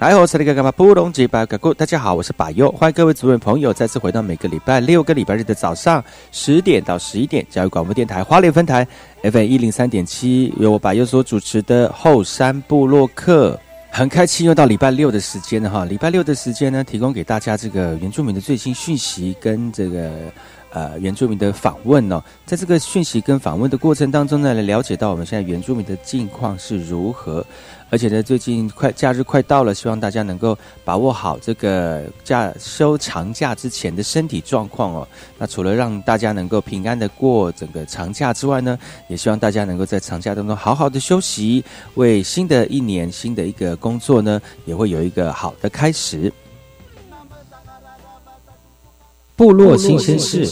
来，我是那个干嘛布隆吉巴格古，大家好，我是巴佑，欢迎各位族人朋友再次回到每个礼拜六个礼拜日的早上十点到十一点，教育广播电台花莲分台 FM 一零三点七，由我巴佑所主持的后山部落客，很开心又到礼拜六的时间了哈，礼拜六的时间呢，提供给大家这个原住民的最新讯息跟这个。呃，原住民的访问哦，在这个讯息跟访问的过程当中呢，来了解到我们现在原住民的近况是如何。而且呢，最近快假日快到了，希望大家能够把握好这个假休长假之前的身体状况哦。那除了让大家能够平安的过整个长假之外呢，也希望大家能够在长假当中好好的休息，为新的一年新的一个工作呢，也会有一个好的开始。部落新鲜事。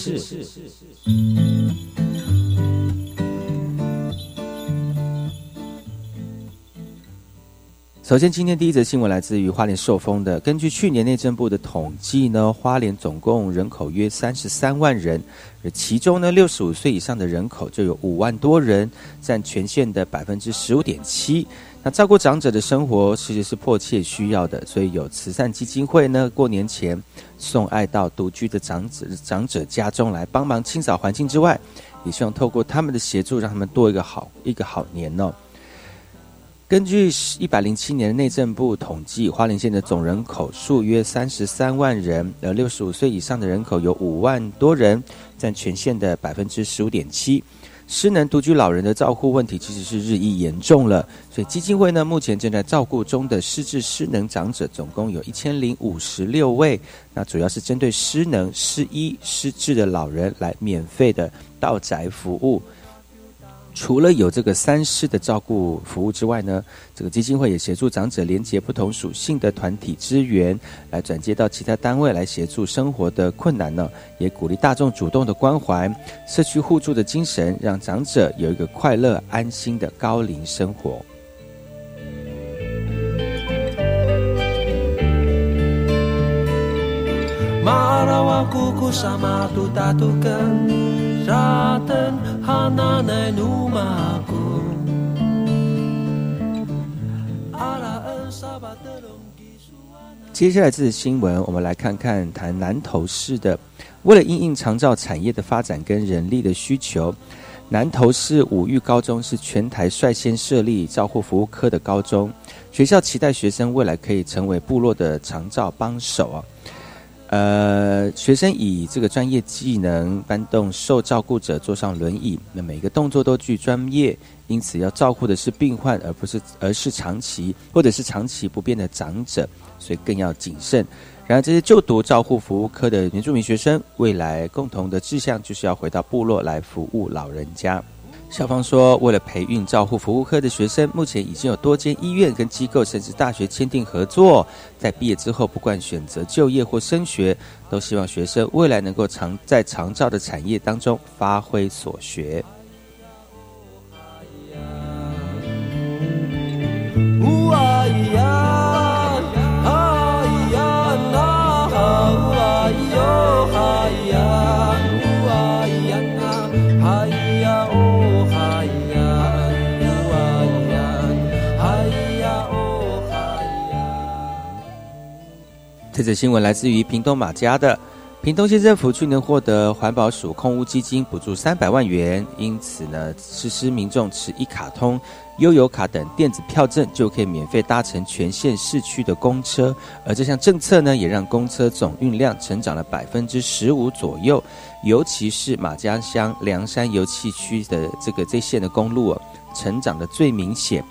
首先，今天第一则新闻来自于花莲受封的。根据去年内政部的统计呢，花莲总共人口约三十三万人，而其中呢，六十五岁以上的人口就有五万多人，占全县的百分之十五点七。照顾长者的生活其实是迫切需要的，所以有慈善基金会呢，过年前送爱到独居的长者长者家中来帮忙清扫环境之外，也希望透过他们的协助，让他们多一个好一个好年哦。根据一百零七年内政部统计，花莲县的总人口数约三十三万人，而六十五岁以上的人口有五万多人，占全县的百分之十五点七。失能独居老人的照护问题其实是日益严重了，所以基金会呢目前正在照顾中的失智失能长者总共有一千零五十六位，那主要是针对失能、失医、失智的老人来免费的到宅服务。除了有这个三师的照顾服务之外呢，这个基金会也协助长者连接不同属性的团体资源，来转接到其他单位来协助生活的困难呢，也鼓励大众主动的关怀，社区互助的精神，让长者有一个快乐安心的高龄生活。接下来这是新闻，我们来看看谈南投市的。为了应应长照产业的发展跟人力的需求，南投市五育高中是全台率先设立照护服务科的高中。学校期待学生未来可以成为部落的长照帮手啊。呃，学生以这个专业技能搬动受照顾者坐上轮椅，那每个动作都具专业，因此要照顾的是病患，而不是而是长期或者是长期不变的长者，所以更要谨慎。然而，这些就读照护服务科的原住民学生，未来共同的志向就是要回到部落来服务老人家。校方说，为了培育照护服务科的学生，目前已经有多间医院跟机构，甚至大学签订合作。在毕业之后，不管选择就业或升学，都希望学生未来能够常在长照的产业当中发挥所学。这则新闻来自于屏东马家的屏东县政府去年获得环保署空屋基金补助三百万元，因此呢，实施民众持一卡通、悠游卡等电子票证就可以免费搭乘全县市区的公车。而这项政策呢，也让公车总运量成长了百分之十五左右，尤其是马家乡梁山油气区的这个这线的公路哦，成长的最明显。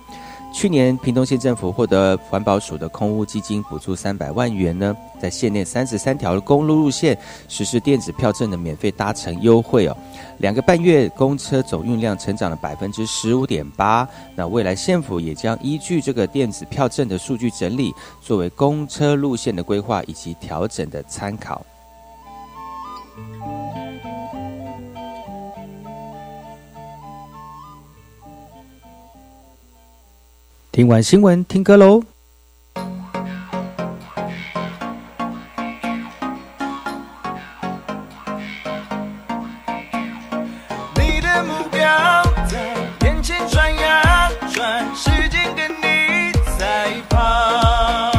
去年，屏东县政府获得环保署的空屋基金补助三百万元呢，在县内三十三条公路路线实施电子票证的免费搭乘优惠哦。两个半月，公车总运量成长了百分之十五点八。那未来县府也将依据这个电子票证的数据整理，作为公车路线的规划以及调整的参考。听完新闻听歌喽。你的目标在眼前转呀转时间跟你赛跑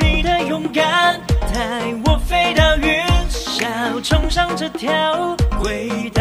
你的勇敢带我飞到云霄冲上这条轨道。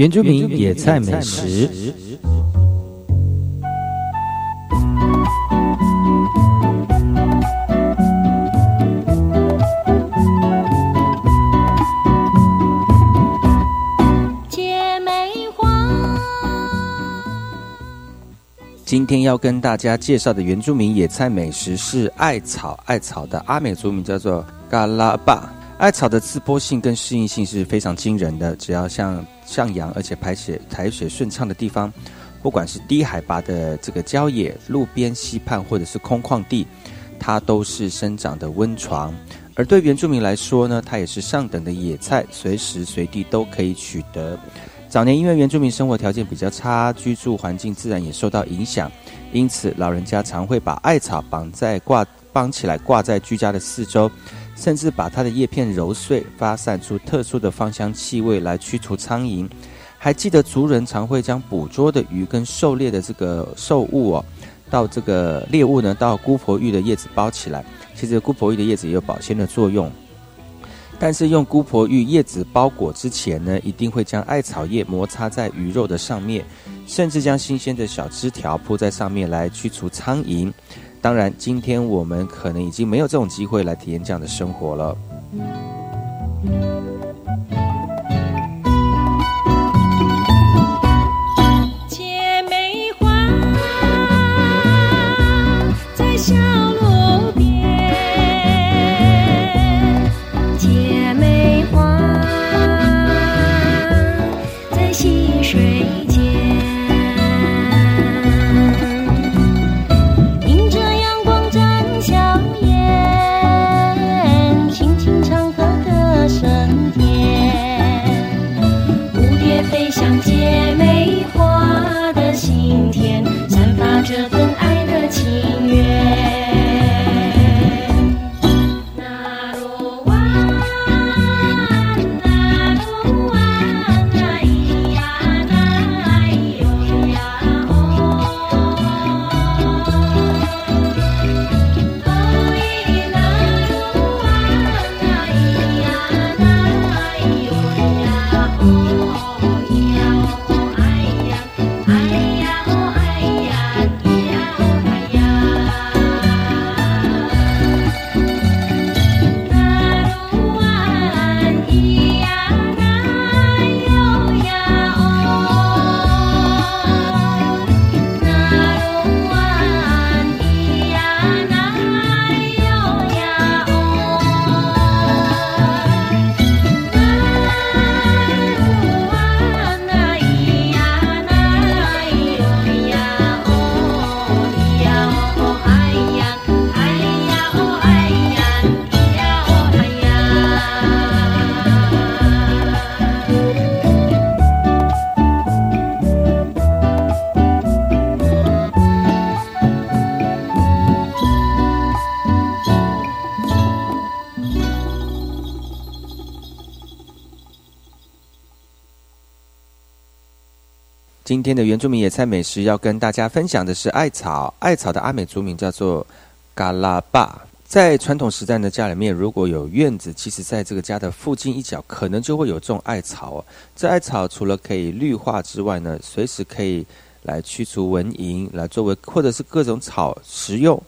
原住民野菜美食。今天要跟大家介绍的原住民野菜美食是艾草。艾草的阿美族名叫做嘎拉巴。艾草的自播性跟适应性是非常惊人的。只要像向阳而且排血排水顺畅的地方，不管是低海拔的这个郊野、路边溪畔或者是空旷地，它都是生长的温床。而对原住民来说呢，它也是上等的野菜，随时随地都可以取得。早年因为原住民生活条件比较差，居住环境自然也受到影响，因此老人家常会把艾草绑在挂绑起来挂在居家的四周，甚至把它的叶片揉碎，发散出特殊的芳香气味来驱除苍蝇。还记得族人常会将捕捉的鱼跟狩猎的这个兽物哦，到这个猎物呢到姑婆芋的叶子包起来，其实姑婆芋的叶子也有保鲜的作用。但是用姑婆芋叶子包裹之前呢，一定会将艾草叶摩擦在鱼肉的上面，甚至将新鲜的小枝条铺在上面来驱除苍蝇。当然，今天我们可能已经没有这种机会来体验这样的生活了。今天的原住民野菜美食要跟大家分享的是艾草。艾草的阿美族名叫做嘎拉巴。在传统时代的家里面，如果有院子，其实在这个家的附近一角，可能就会有种艾草。这艾草除了可以绿化之外呢，随时可以来驱除蚊蝇，来作为或者是各种草食用，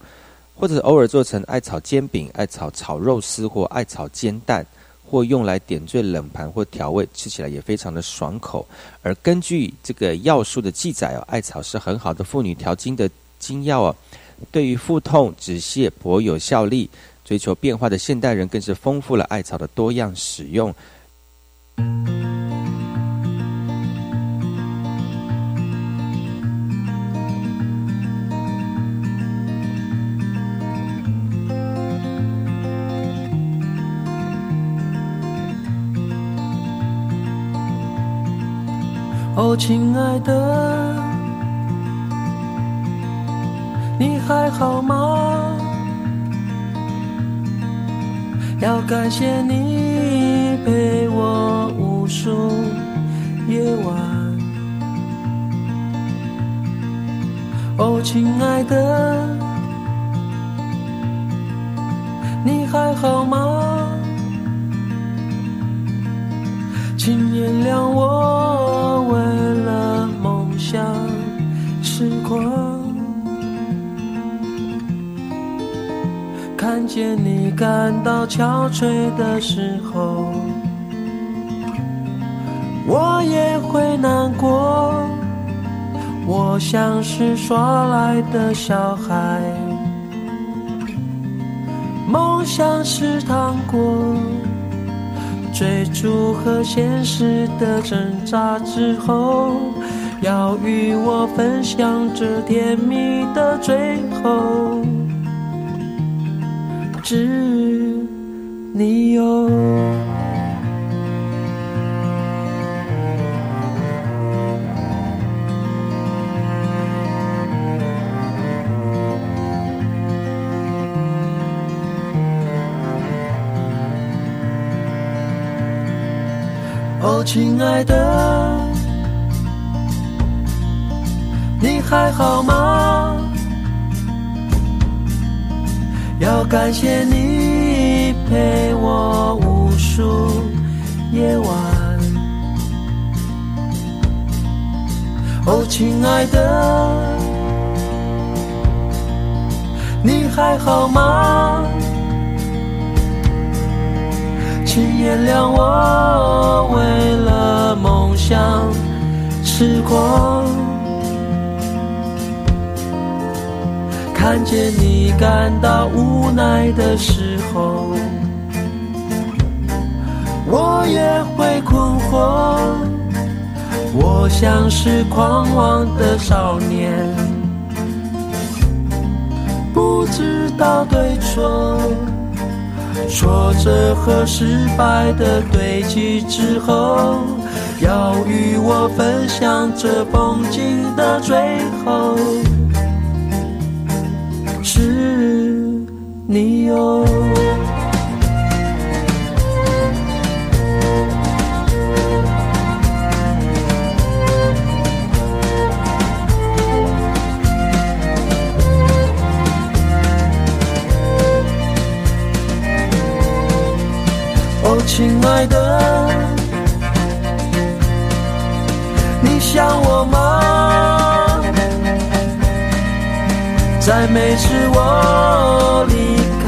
或者是偶尔做成艾草煎饼、艾草炒肉丝或艾草煎蛋。或用来点缀冷盘或调味，吃起来也非常的爽口。而根据这个药书的记载哦，艾草是很好的妇女调经的精药哦，对于腹痛止泻颇有效力。追求变化的现代人更是丰富了艾草的多样使用。哦，亲爱的，你还好吗？要感谢你陪我无数夜晚。哦，亲爱的，你还好吗？请原谅我。看见你感到憔悴的时候，我也会难过。我像是耍赖的小孩，梦想是糖果，追逐和现实的挣扎之后，要与我分享这甜蜜的最后。是你有。哦，亲爱的，你还好吗？要感谢你陪我无数夜晚。哦，亲爱的，你还好吗？请原谅我为了梦想痴狂，看见你感到无奈的时候，我也会困惑。我像是狂妄的少年，不知道对错。挫折和失败的堆积之后，要与我分享这风景的最后，是你哦。亲爱的，你想我吗？在每次我离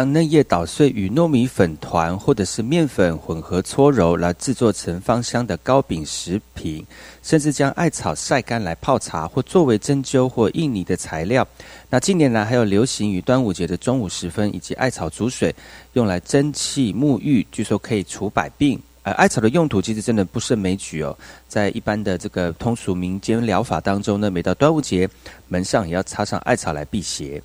将嫩叶捣碎与糯米粉团或者是面粉混合搓揉，来制作成芳香的糕饼食品，甚至将艾草晒干来泡茶或作为针灸或印泥的材料。那近年来还有流行于端午节的中午时分，以及艾草煮水用来蒸汽沐浴，据说可以除百病。而艾草的用途其实真的不胜枚举哦，在一般的这个通俗民间疗法当中呢，每到端午节，门上也要插上艾草来辟邪。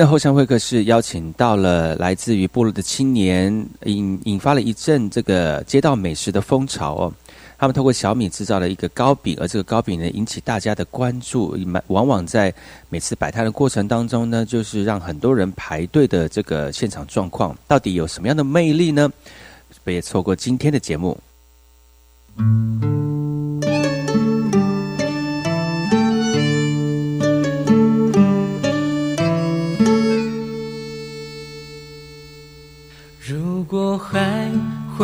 的后山会客室邀请到了来自于部落的青年，引引发了一阵这个街道美食的风潮哦。他们通过小米制造了一个糕饼，而这个糕饼呢引起大家的关注，往往在每次摆摊的过程当中呢，就是让很多人排队的这个现场状况，到底有什么样的魅力呢？别错过今天的节目。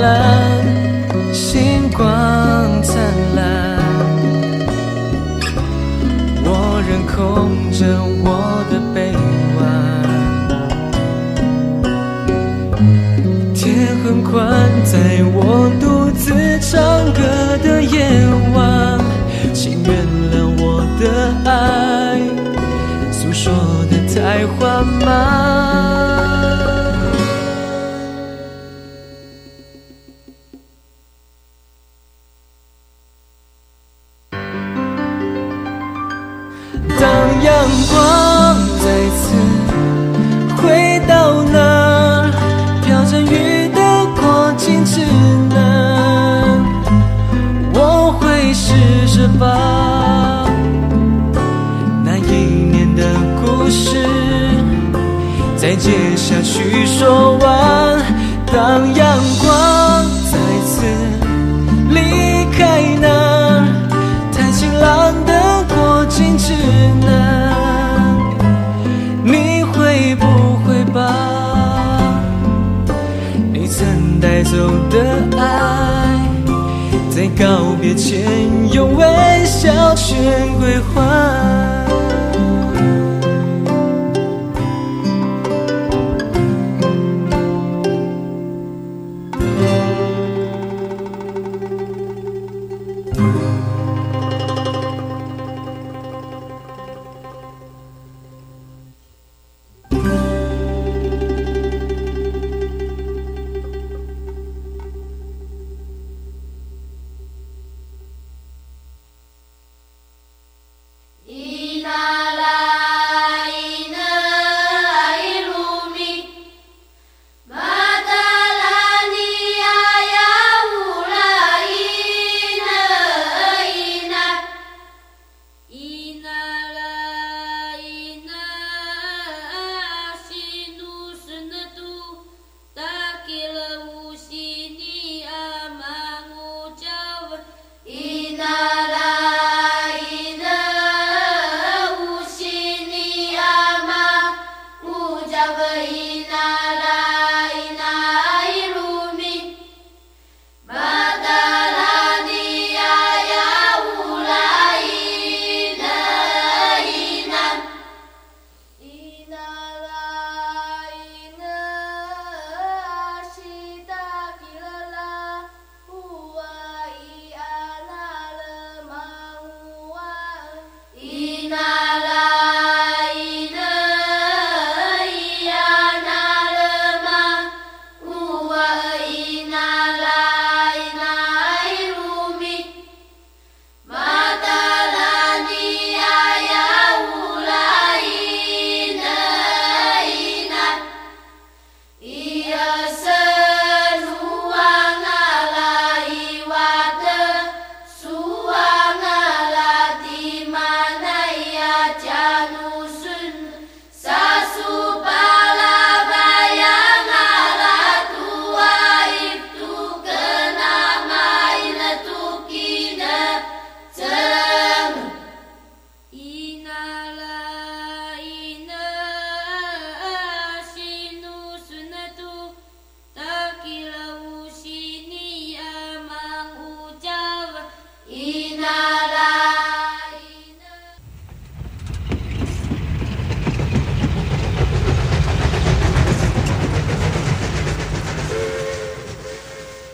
蓝，星光灿烂，我仍空着我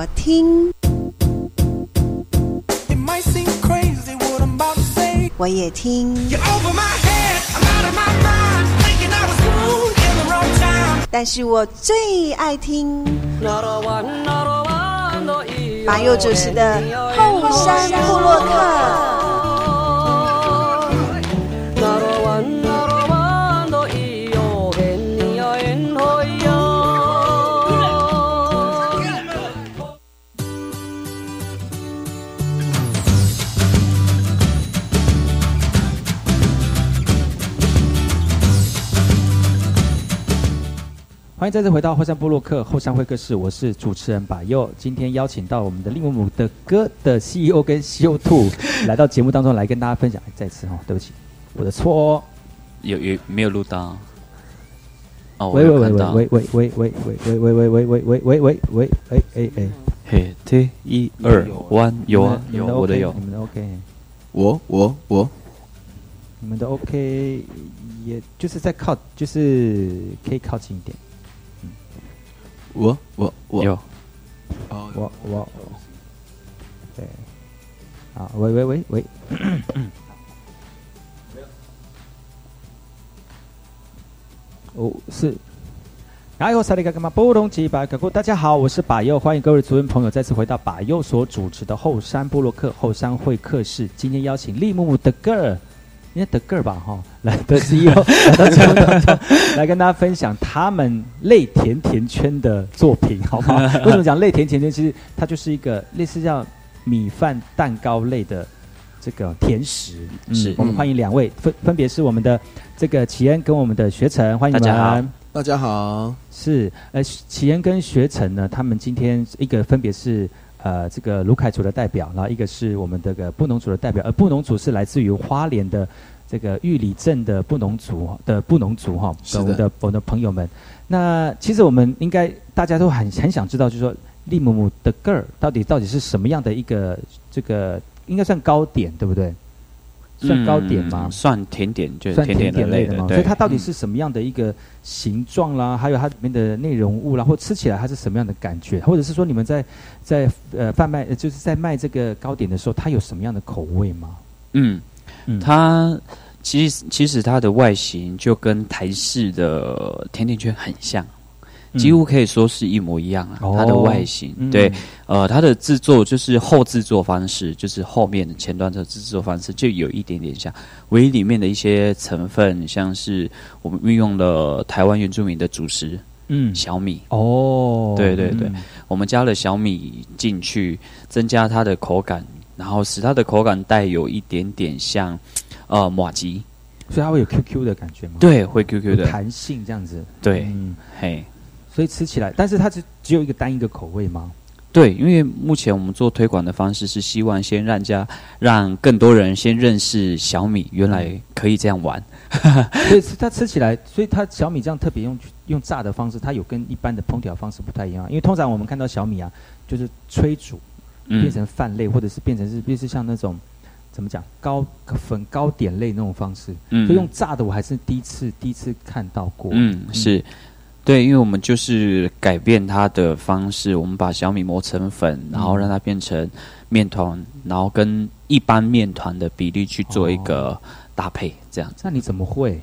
我听，我也听。但是我最爱听马佑主持的《后山部落客》。欢迎再次回到后山部落客后山会客室，我是主持人把佑。今天邀请到我们的利姆姆的歌的 CEO 跟 CEO Two 来到节目当中来跟大家分享。再次哦，对不起，我的错哦。有有没有录到？哦，喂喂喂喂喂喂喂喂喂喂喂喂喂喂喂喂喂哎哎哎，嘿，对，一二弯有啊有，我的有，你们的 OK，我我我，你们的 OK，也就是在靠，就是可以靠近一点。我我我。有，哦，我我，对，啊，喂喂喂喂，哦是，然后萨利嘎干嘛不同几百个故，大家好，我是把右，欢迎各位族人朋友再次回到把右所主持的后山部落客后山会客室，今天邀请利木木的 girl。应该得个儿吧，哈，来的 CEO 来到节目当中，来跟大家分享他们类甜甜圈的作品，好不好？为什么讲类甜甜圈？其实它就是一个类似叫米饭蛋糕类的这个甜食。是我们欢迎两位，分分别是我们的这个启恩跟我们的学成，欢迎你们。大家好，是呃启恩跟学成呢，他们今天一个分别是。呃，这个卢凯族的代表，然后一个是我们这个布农族的代表，而布农族是来自于花莲的这个玉里镇的布农族的布农族哈，我们的我们的朋友们。那其实我们应该大家都很很想知道，就是说利姆姆的个儿到底到底是什么样的一个这个应该算糕点对不对？算糕点吗？算甜点，就算甜点类的吗？所以它到底是什么样的一个形状啦？还有它里面的内容物啦，或吃起来它是什么样的感觉？或者是说你们在在呃贩卖，就是在卖这个糕点的时候，它有什么样的口味吗？嗯，它其实其实它的外形就跟台式的甜甜圈很像。几乎可以说是一模一样啊，它的外形对，呃，它的制作就是后制作方式，就是后面的前端的制作方式就有一点点像，唯一里面的一些成分，像是我们运用了台湾原住民的主食，嗯，小米哦，对对对，我们加了小米进去，增加它的口感，然后使它的口感带有一点点像呃马吉，所以它会有 QQ 的感觉吗？对，会 QQ 的弹性这样子，对，嗯，嘿。所以吃起来，但是它只只有一个单一个口味吗？对，因为目前我们做推广的方式是希望先让家让更多人先认识小米，原来可以这样玩。所以它吃起来，所以它小米这样特别用用炸的方式，它有跟一般的烹调方式不太一样。因为通常我们看到小米啊，就是催煮变成饭类，或者是变成是类似像那种怎么讲糕粉糕点类那种方式。嗯，所以用炸的我还是第一次第一次看到过。嗯，是。对，因为我们就是改变它的方式，我们把小米磨成粉，然后让它变成面团，然后跟一般面团的比例去做一个搭配，这样。那你怎么会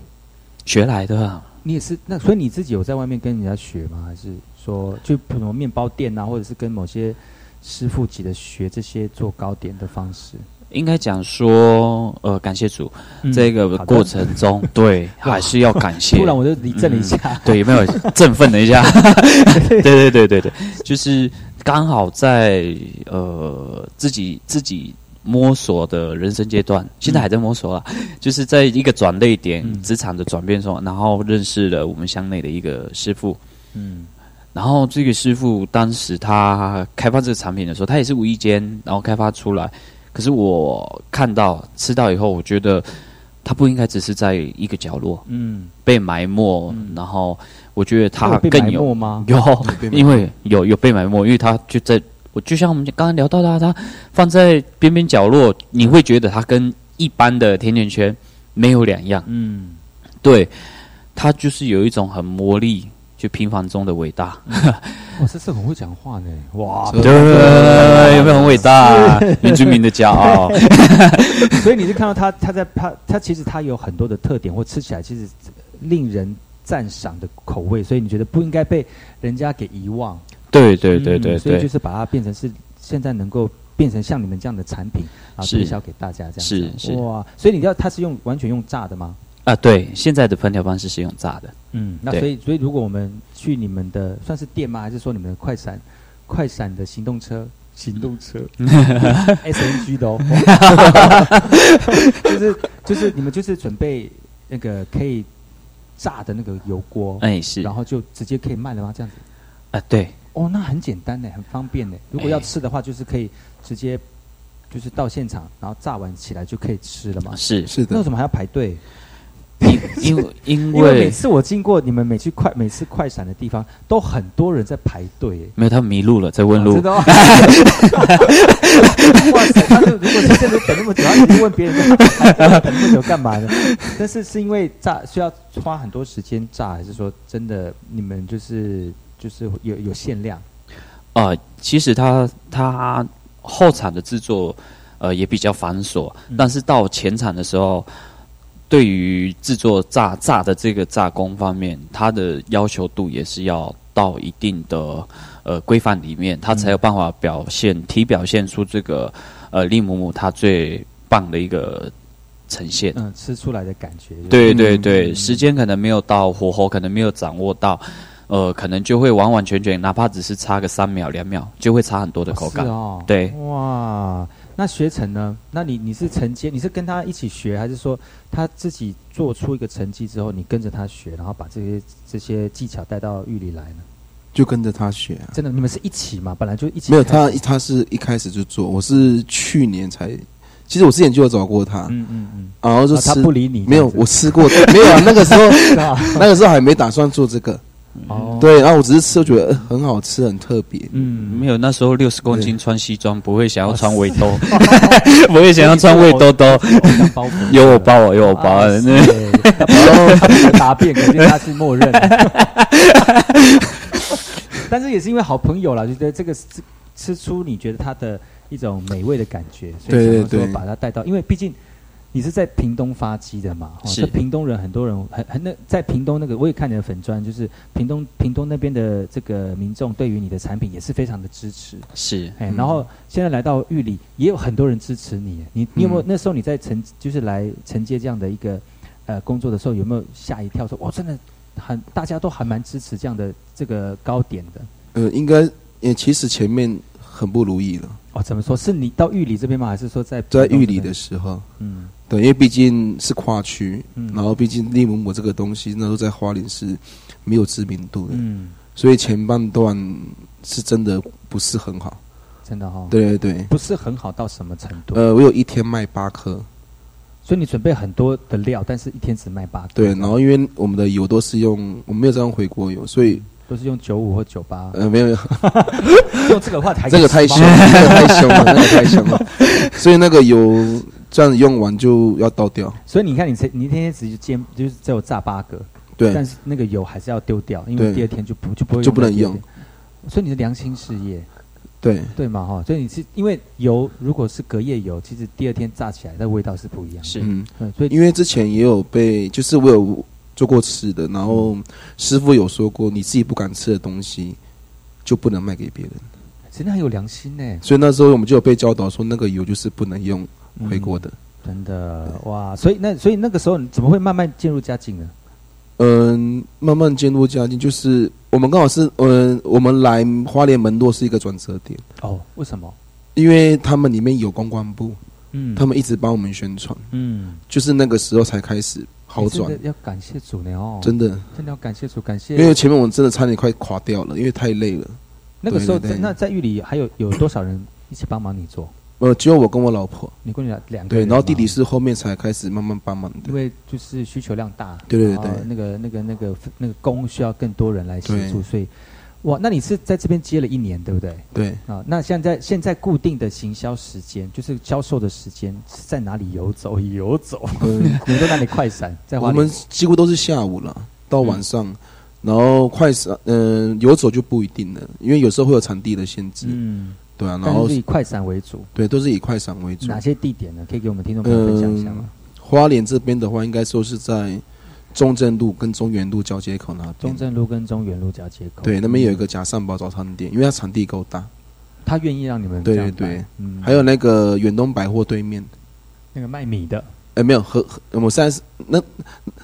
学来的？你也是那，所以你自己有在外面跟人家学吗？还是说就什么面包店啊，或者是跟某些师傅级的学这些做糕点的方式？应该讲说，呃，感谢主，这个过程中，对，还是要感谢。突然我就立正了一下，对，有没有振奋了一下？对对对对对，就是刚好在呃自己自己摸索的人生阶段，现在还在摸索啊，就是在一个转类点，职场的转变中，然后认识了我们乡内的一个师傅，嗯，然后这个师傅当时他开发这个产品的时候，他也是无意间然后开发出来。可是我看到吃到以后，我觉得它不应该只是在一个角落，嗯，被埋没。然后我觉得它更有吗？有，因为有有被埋没，因为它就在我就像我们刚刚聊到的，它放在边边角落，你会觉得它跟一般的甜甜圈没有两样。嗯，对，它就是有一种很魔力。就平凡中的伟大，哇，这是很会讲话呢，哇，对，有没有很伟大？原住民的骄傲。所以你是看到他，他在他他其实他有很多的特点，或吃起来其实令人赞赏的口味，所以你觉得不应该被人家给遗忘。对对对对嗯所以就，是把它变成是现在能够变成像你们这样的产品啊，是推销给大家这样子。是是哇，所以你知道它是用完全用炸的吗？啊，对，现在的烹调方式是用炸的，嗯，那所以所以如果我们去你们的算是店吗？还是说你们的快闪快闪的行动车？行动车，S N G 的哦，就是就是你们就是准备那个可以炸的那个油锅，哎是然后就直接可以卖了吗？这样子？啊，对，哦，那很简单呢，很方便呢。如果要吃的话，就是可以直接就是到现场，然后炸完起来就可以吃了嘛。是是的，那为什么还要排队？因 因为因因为每次我经过你们每去快每次快闪的地方，都很多人在排队。没有他们迷路了，在问路？哇塞！他就如果是这边等那么久，他一直问别人等那么久干嘛呢？但是是因为炸需要花很多时间炸，还是说真的你们就是就是有有限量？呃，其实他他后场的制作呃也比较繁琐，嗯但是到前场的时候，对于制作炸炸的这个炸工方面，它的要求度也是要到一定的呃规范里面，它才有办法表现体表现出这个呃利姆姆它最棒的一个呈现。嗯，吃出来的感觉。对对对，嗯时间可能没有到，火候可能没有掌握到，呃，可能就会完完全全，哪怕只是差个三秒两秒，就会差很多的口感。对哇，那学成呢？那你你是承接，你是跟他一起学，还是说他自己做出一个成绩之后，你跟着他学，然后把这些这些技巧带到狱里来呢？就跟着他学啊。真的，你们是一起嘛？本来就一起没有他，他是一开始就做，我是去年才。其实我之前就有找过他，嗯嗯嗯，然后就吃啊他不理你没有，我吃过，没有啊。那个时候，那个时候还没打算做这个，哦，对。然后我只是吃，我觉得呃很好吃，很特别。嗯，没有，那时候六十公斤穿西装，不会想要穿围兜，哦 不会想要穿围兜兜。有我包我包，有我包啊，那是他不他不能答辩，肯定他是默认。但是也是因为好朋友啦，就觉得这个吃吃出你觉得它的一种美味的感觉，所以想要说把它带到，因为毕竟你是在屏东发迹的嘛，哦是。屏东人很多人很很那在屏东那个我也看你的粉砖，就是屏东屏东那边的这个民众对于你的产品也是非常的支持，是哎，然后现在来到玉里，也有很多人支持你。你你有没有、嗯。那时候你在承就是来承接这样的一个呃工作的时候，有没有吓一跳说哇，真的很大家都还蛮支持这样的这个高点的？呃，应该也其实前面很不如意了，哦？怎么说？是你到玉里这边吗？还是说在在玉里的时候，嗯对，因为毕竟是跨区，嗯。然后毕竟利姆姆这个东西那时候在花莲是没有知名度的，嗯，所以前半段是真的不是很好。真的哈、哦，对对对，不是很好到什么程度？呃，我有一天卖八颗，所以你准备很多的料，但是一天只卖八个，对，然后因为我们的油都是用，我们没有在用回锅油，所以都是用九五或九八，呃没有，用这个话台这个太凶，吗 这个太凶了，那个太凶了，所以那个油这样子用完就要倒掉。所以你看你这你天天只煎就是只有炸八个，对但是那个油还是要丢掉，因为第二天就不就不会就不能用。所以你的良心事业，对对嘛哈？所以你是因为油如果是隔夜油，其实第二天炸起来的味道是不一样的。是嗯，嗯，所以因为之前也有被，就是我有做过吃的，然后师傅有说过，你自己不敢吃的东西就不能卖给别人。真的很有良心呢，所以那时候我们就有被教导说，那个油就是不能用回国的。真的哇！所以那所以那个时候你怎么会慢慢渐入佳境呢？嗯，慢慢渐入佳境，就是我们刚好是，嗯，我们来花莲门洛是一个转折点，哦，为什么？因为他们里面有公关部，嗯，他们一直帮我们宣传，嗯就是那个时候才开始好转要感谢主呢哦，真的，真的要感谢主，感谢。因为前面我们真的差点快垮掉了，因为太累了。那个时候在那在狱里还有有多少人一起帮忙你做？呃，只有我跟我老婆，你跟你两两个对，人然后弟弟是后面才开始慢慢帮忙的。因。为就是需求量大，对对对然后那个那个那个那个工需要更多人来协助，对。所以哇，那你是在这边接了一年，对不对？对，啊，那现在现在固定的行销时间，就是销售的时间是在哪里游走？游走，嗯，你们都哪里快闪？在花莲？我们几乎都是下午了，到晚上，然后快闪，嗯、游走就不一定了，因为有时候会有场地的限制，嗯，对啊，然后但是以快闪为主。对，都是以快闪为主。哪些地点呢？可以给我们听众朋友分享一下吗？花莲这边的话，应该说是在中正路跟中原路交接口那边。中正路跟中原路交接口。对，那边有一个假善宝早餐店，因为它场地够大。他愿意让你们对对对，嗯，还有那个远东百货对面，那个卖米的哎，没有和和我们现在是那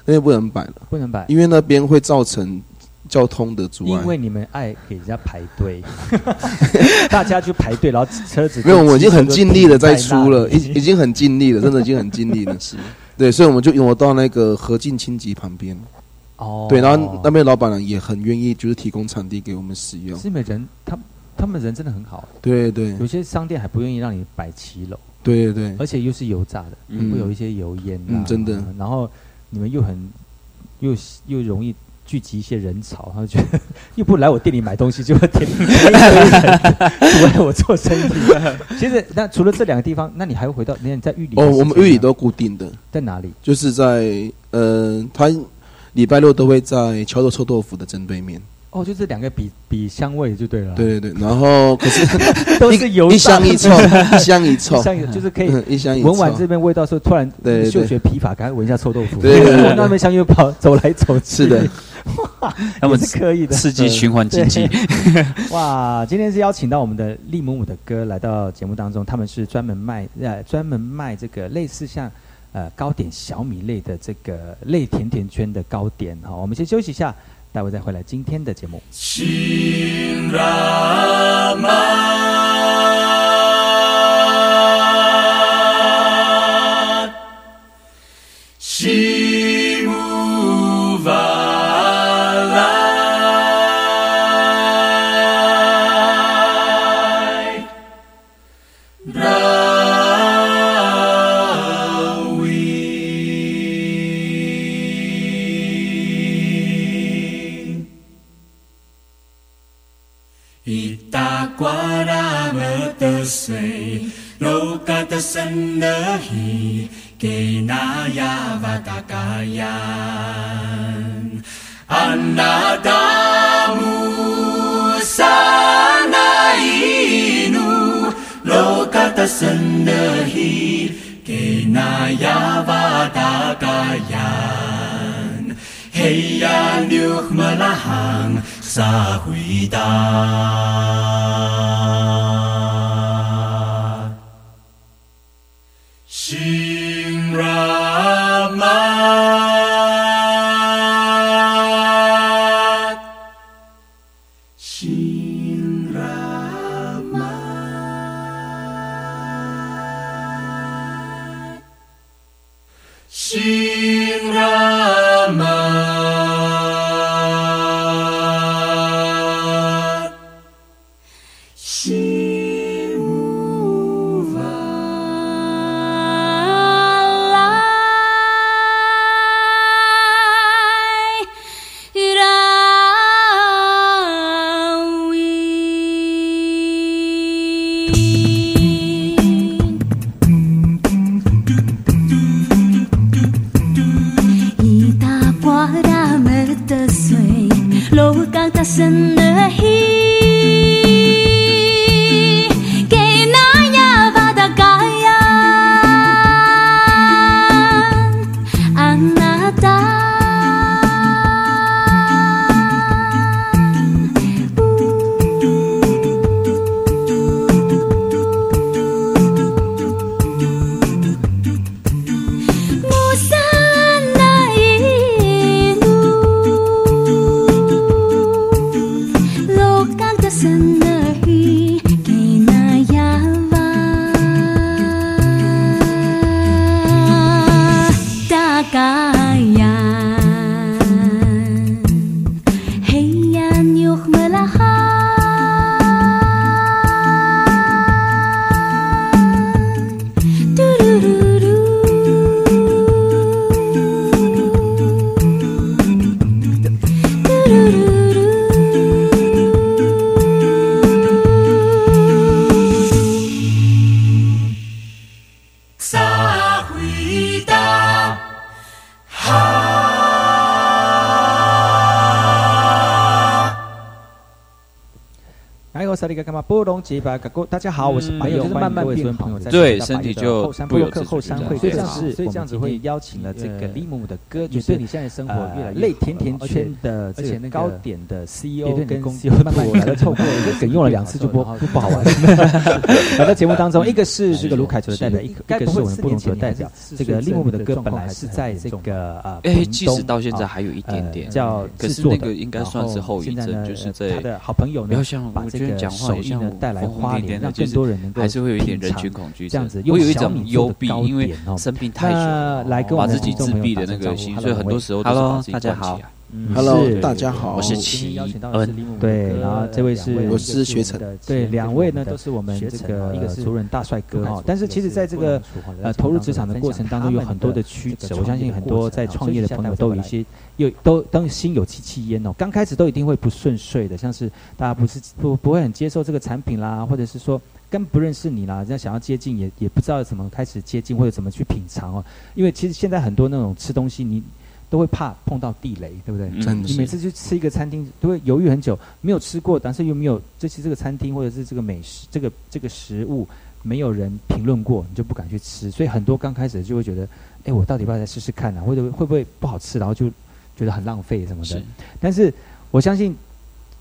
那边不能摆了，不能摆，因为那边会造成交通的阻碍。因为你们爱给人家排队，大家去排队，然后车子就没有，我已经很尽力的在出了，已已经很尽力了，真的已经很尽力了。是，对，所以我们就挪到那个和进清吉旁边。哦，对，然后那边老板娘也很愿意，就是提供场地给我们使用。是因为人他他们人真的很好，对对。有些商店还不愿意让你摆骑楼，对对。而且又是油炸的，嗯。会有一些油烟啊，嗯真的。然后你们又很又又容易聚集一些人潮，他就觉得又不来我店里买东西，就会填一堆人阻碍我做生意。其实那除了这两个地方，那你还会回到你在玉里哦，我们玉里都固定的，在哪里？就是在呃，他礼拜六都会在桥头臭豆腐的正对面。哦，就这两个比比香味就对了。对对对，然后可是 都是油一香一臭，一香一臭，一香一就是可以嗯一香一臭。闻完这边味道，时候突然嗅觉疲乏，赶快闻一下臭豆腐。对那边香又跑走来走去。是的，他们也是可以的，刺激循环经济。哇，今天是邀请到我们的利姆姆的哥来到节目当中，他们是专门卖呃专门卖这个类似像呃糕点小米类的这个类甜甜圈的糕点好，我们先休息一下，待会再回来今天的节目。Vatasanahi Kenaya Vatakayan Anadamu Sanainu Lokatasanahi Kenaya Vatakayan Heya Nyukmalahang Sa Huidang 利嘎嘎玛波隆吉巴嘎哥，大家好，我是嗯白友，就是慢慢各位变好。在对大白的身体就不由自主后山会，这样所以这样子，所以这样子会邀请了这个利姆姆的歌，就是对你现在生活越来越累甜甜圈的，而且那糕点的 CEO 跟 CEO 慢慢来了，凑过，这梗用了两次就不不好玩。来到节目当中，一个是这个卢凯球的代表，一个一个是我们布隆族的代表。这个利姆姆的歌本来是在这个呃，哎，屏东到现在还有一点点呃叫可是制作的那个应该算是后现在呢就是在他的好朋友呢不要像把这个我觉得讲话手艺也像我呢带来花莲，让更多人能够还是会有一点人群恐惧症这样子，会有一小种幽闭因为生病太久了那来跟我把自己自闭的那个心所以很多时候都是把自己大家好关起来嗯 Hello，大家好。我是今齐恩。对，然后这位是我是学成。对，两位呢都是我们这个一个族人大帅哥哈，但是其实在这个呃投入职场的过程当中，有很多的曲折，我相信很多在创业的朋友都有一些有都当心有戚戚焉哦，刚开始都一定会不顺遂的，像是大家不是不不会很接受这个产品啦，或者是说。根不认识你啦，人家想要接近也也不知道怎么开始接近或者怎么去品尝哦，因为其实现在很多那种吃东西你都会怕碰到地雷，对不对？真的是你每次去吃一个餐厅都会犹豫很久，没有吃过，但是又没有这些这个餐厅或者是这个美食这个这个食物没有人评论过，你就不敢去吃，所以很多刚开始就会觉得，哎，我到底要不要再试试看啊？或者会不会不好吃，然后就觉得很浪费什么的是。但是我相信。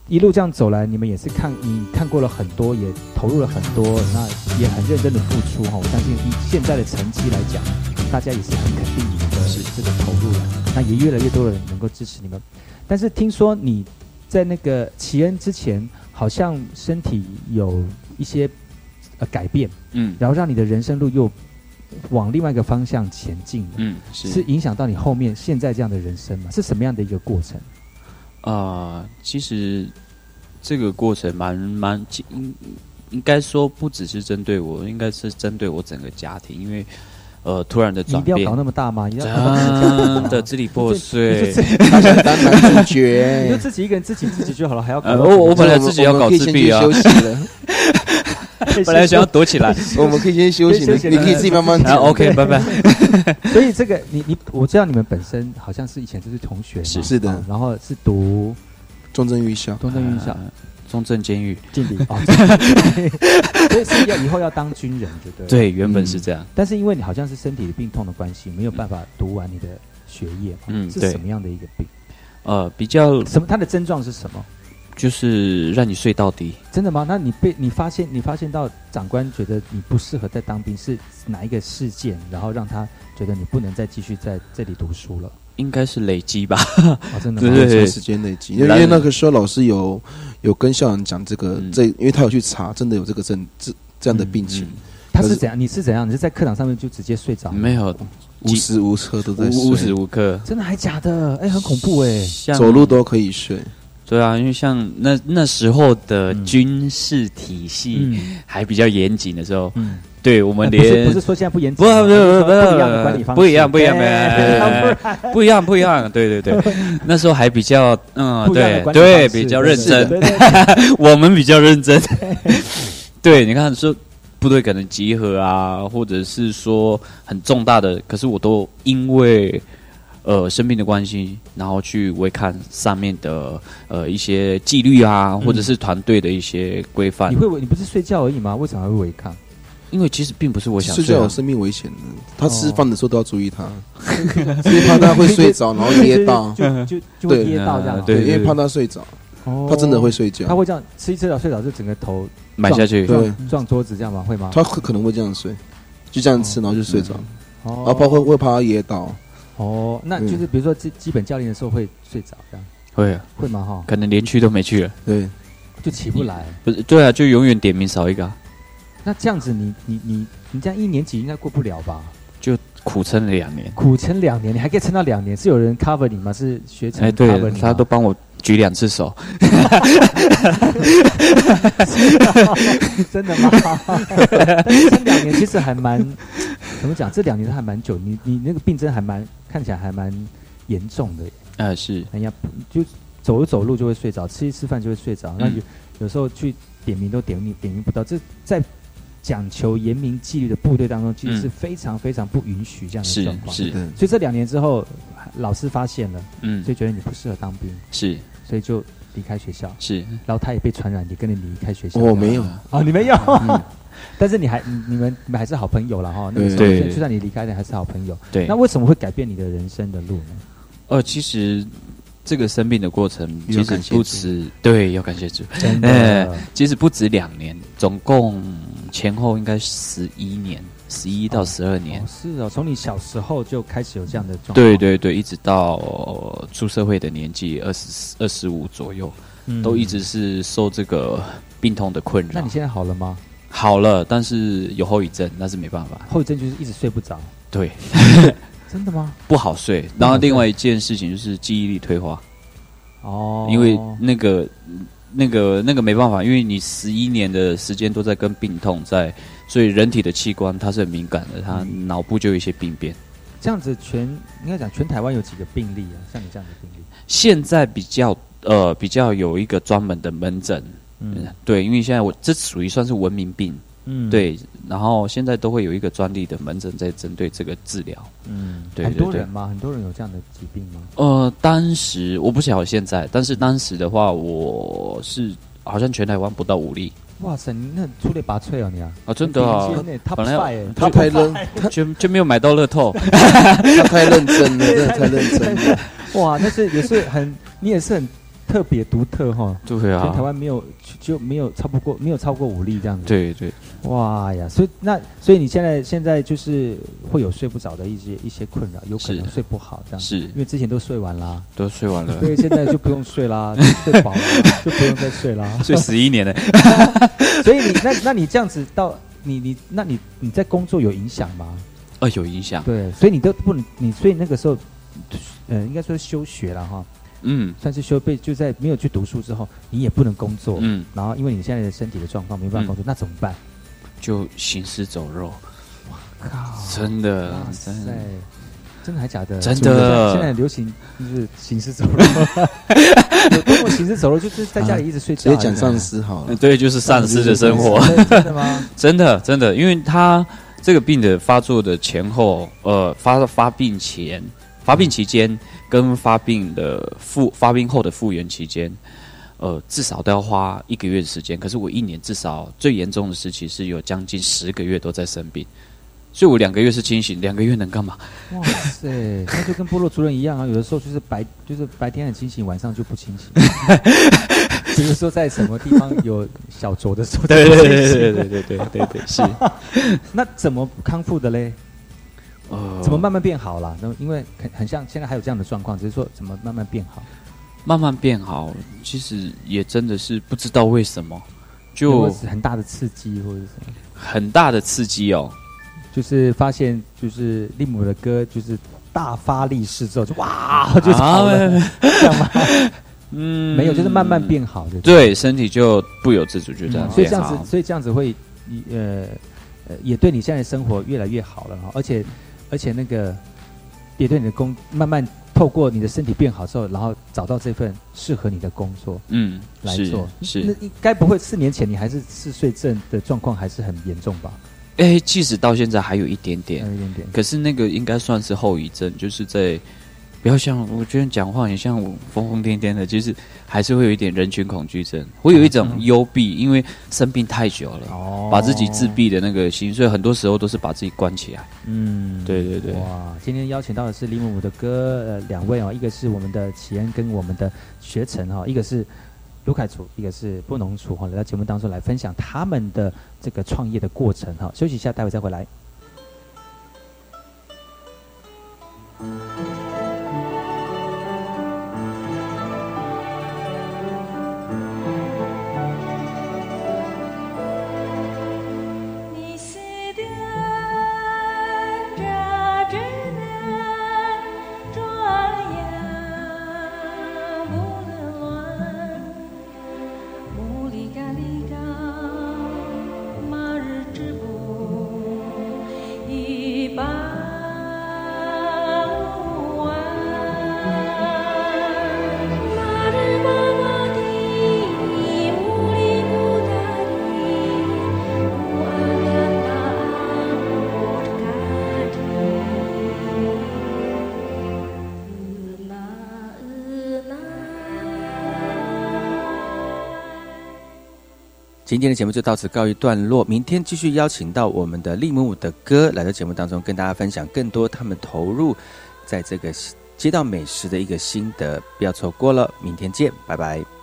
一路这样走来，你们也是看，你看过了很多，也投入了很多，那也很认真的付出哈。我相信以现在的成绩来讲，大家也是很肯定这个投入了，那也越来越多的人能够支持你们。但是听说你在那个奇恩之前，好像身体有一些呃改变，嗯然后让你的人生路又往另外一个方向前进了，嗯是是影响到你后面现在这样的人生吗？是什么样的一个过程？啊，其实这个过程蛮蛮应应该说不只是针对我，应该是针对我整个家庭，因为呃突然的转变你一定要搞，那么大吗？一定要 真的支离破碎。你就自己他想当男主角你就自己一个人自己自己就好了，还要搞呃我我本来自己要搞自闭啊。休息了，本来想要躲起来，我们可以先休息了，你可以自己慢慢啊讲。OK，拜拜。所以这个你你我知道你们本身好像是以前就是同学嘛，是是的。哦然后是读中正预校，东正预校。呃中正监狱，敬礼哦，所以是要以后要当军人，对不对？。对，原本是这样。但是因为你好像是身体的病痛的关系，没有办法读完你的学业嘛，嗯是什么样的一个病？呃，比较什么？它的症状是什么？就是让你睡到底。真的吗？那你被你发现你发现到长官觉得你不适合再当兵，是哪一个事件，然后让他觉得你不能再继续在这里读书了？应该是累积吧，哦，真的吗？对对时间累积，因为因为那个时候老师有有跟校长讲这个嗯这，因为他有去查，真的有这个症这这样的病情，他是怎样？你是怎样？你是在课堂上面就直接睡着？没有无时无刻都在无无时，无刻。真的还假的？哎，很恐怖哎！像走路都可以睡。对啊，因为像那那时候的嗯军事体系嗯还比较严谨的时候，嗯，对我们呃不是连不是说现在不严不谨，不不不不一样的管理方式，不一样不一样不一哎样不一样不一样，对对对，那时候还比较嗯对对比较认真，对对对 我们比较认真。对，你看说部队可能集合啊，或者是说很重大的，可是我都因为呃生病的关系，然后去违抗上面的呃一些纪律啊，或者是团队的一些规范你。会违你不是睡觉而已吗？为什么还会违抗？因为其实并不是我想睡觉有生命危险的，他吃哦饭的时候都要注意他，因为怕他会睡着，然后噎到。就就就会噎到这样。对因为怕他睡着，哦他真的会睡觉他。会这样吃一吃到睡着，就整个头埋下去。对撞撞桌子这样吗？会吗？他会可能会这样睡，就这样吃，然后就睡着，哦然后包括会怕他噎到。哦，那就是比如说基基本教练的时候会睡着这样，会啊，会吗？哈，可能连去都没去了。对，就起不来。不是，对啊，就永远点名少一个啊、那这样子你，你你你这样一年级应该过不了吧？就苦撑了两年。苦撑两年，你还可以撑到两年，是有人 cover 你吗？是学成哎，cover 对？他都帮我举两次手。真的吗？但是撑两年其实还蛮怎么讲？这两年还蛮久，你你那个病症还蛮看起来还蛮严重的耶。呃，是，哎呀，就走一走路就会睡着，吃一吃饭就会睡着。那嗯有有时候去点名都点名点名不到，这在讲求严明纪律的部队当中，其实是嗯非常非常不允许这样的状况。是是所以这两年之后，老师发现了，嗯所以觉得你不适合当兵，是，所以就离开学校，是，然后他也被传染，也跟你离开学校。我没有啊，你没有，嗯 但是你还你你们你们还是好朋友了哈。那个时候对就算你离开了，还是好朋友。对那为什么会改变你的人生的路呢？呃，其实这个生病的过程其实不止，对，要感谢主。真的哎其实不止两年，总共前后应该十一年，十一到十二年。哦，是哦，从你小时候就开始有这样的状况。对对对，一直到呃出社会的年纪二十二十五左右，嗯都一直是受这个病痛的困扰那你。现在好了吗？好了，但是有后遗症，那是没办法。后遗症就是一直睡不着，对，真的吗？不好睡。然后另外一件事情就是记忆力退化，哦，因为那个那个那个没办法，因为你十一年的时间都在跟病痛在，所以人体的器官它是很敏感的，它嗯脑部就有一些病变。这样子全应该讲全台湾有几个病例啊？像你这样的病例，现在比较呃比较有一个专门的门诊，嗯嗯，对，因为现在我这属于算是文明病，嗯，对，然后现在都会有一个专利的门诊在针对这个治疗。嗯，对很多人吗？很多人有这样的疾病吗？呃，当时我不晓得现在，但是当时的话，我是好像全台湾不到五例哇塞，你那很出类拔萃啊，你啊！啊，真的啊顶尖欸，Top 本来他太认 five 就 就没有买到乐透。他太认真了，真的太认真了。哇，那是也是很，你也是很特别独特哈。对全台啊，湾没有就就没有超不过没有超过五例这样子。对对，哇呀，所以那所以你现在现在就是会有睡不着的一些一些困扰，有可能睡不好这样。是因为之前都睡完啦，都睡完了，所以现在就不用睡啦，就睡饱了就不用再睡啦。睡十一年了。所以你那那你这样子到你你那你你在工作有影响吗？呃，有影响。对，所以你都不能你所以那个时候，呃，应该说休学了哈，嗯算是休被就在没有去读书之后，你也不能工作，嗯，然后因为你现在的身体的状况没办法工作，那怎么办？就行尸走肉，哇靠，真的哇，塞真的。，真的还假的？真的现在很流行就是行尸走肉，有多么行尸走肉，就是在家里一直睡觉，直接讲丧尸好了。对，就是丧尸的生活。真 的真的吗？真的真的，因为他这个病的发作的前后，呃，发发病前、发病期间跟发病的复发病后的复原期间，呃，至少都要花一个月的时间。可是我一年至少最严重的时期是有将近十个月都在生病，所以我两个月是清醒，两个月能干嘛？哇塞，那就跟部落族人一样啊，有的时候就是白就是白天很清醒，晚上就不清醒。比如说在什么地方有小酌的时候，对对对对对对对对对，是。那怎么康复的嘞？呃怎么慢慢变好了？那因为很很像现在还有这样的状况，只是说怎么慢慢变好。慢慢变好？其实也真的是不知道为什么，就很大的刺激或者是什么？很大的刺激哦。就是发现就是利姆的歌就是大发力士之后就哇就好了，啊这样吗？嗯没有，就是慢慢变好的。对，身体就不由自主就这样、嗯所以这样子，所以这样子会呃呃也对你现在的生活越来越好了哈，而且而且那个也对你的工慢慢透过你的身体变好之后，然后找到这份适合你的工作嗯来做。是那应该不会四年前你还是嗜睡症的状况还是很严重吧？哎，即使到现在还有一点点还，有一点点。可是那个应该算是后遗症，就是在不要像我觉得讲话很像我疯疯癫癫的，就是还是会有一点人群恐惧症，会有一种幽闭，因为生病太久了，哦把自己自闭的那个心，所以很多时候都是把自己关起来。嗯，对对对，哇，今天邀请到的是李姆姆的哥，呃，两位哦，一个是我们的启恩跟我们的学成哈、一个是卢凯楚，一个是布农楚哈、来到节目当中来分享他们的这个创业的过程哈、休息一下，待会再回来。今天的节目就到此告一段落，明天继续邀请到我们的利姆姆的哥来到节目当中，跟大家分享更多他们投入在这个街道美食的一个心得，不要错过了，明天见，拜拜。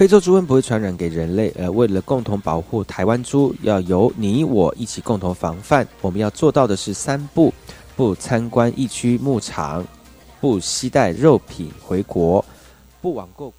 非洲猪瘟不会传染给人类，而，为了共同保护台湾猪，要由你我一起共同防范。我们要做到的是三不：不参观疫区牧场，不携带肉品回国，不网购。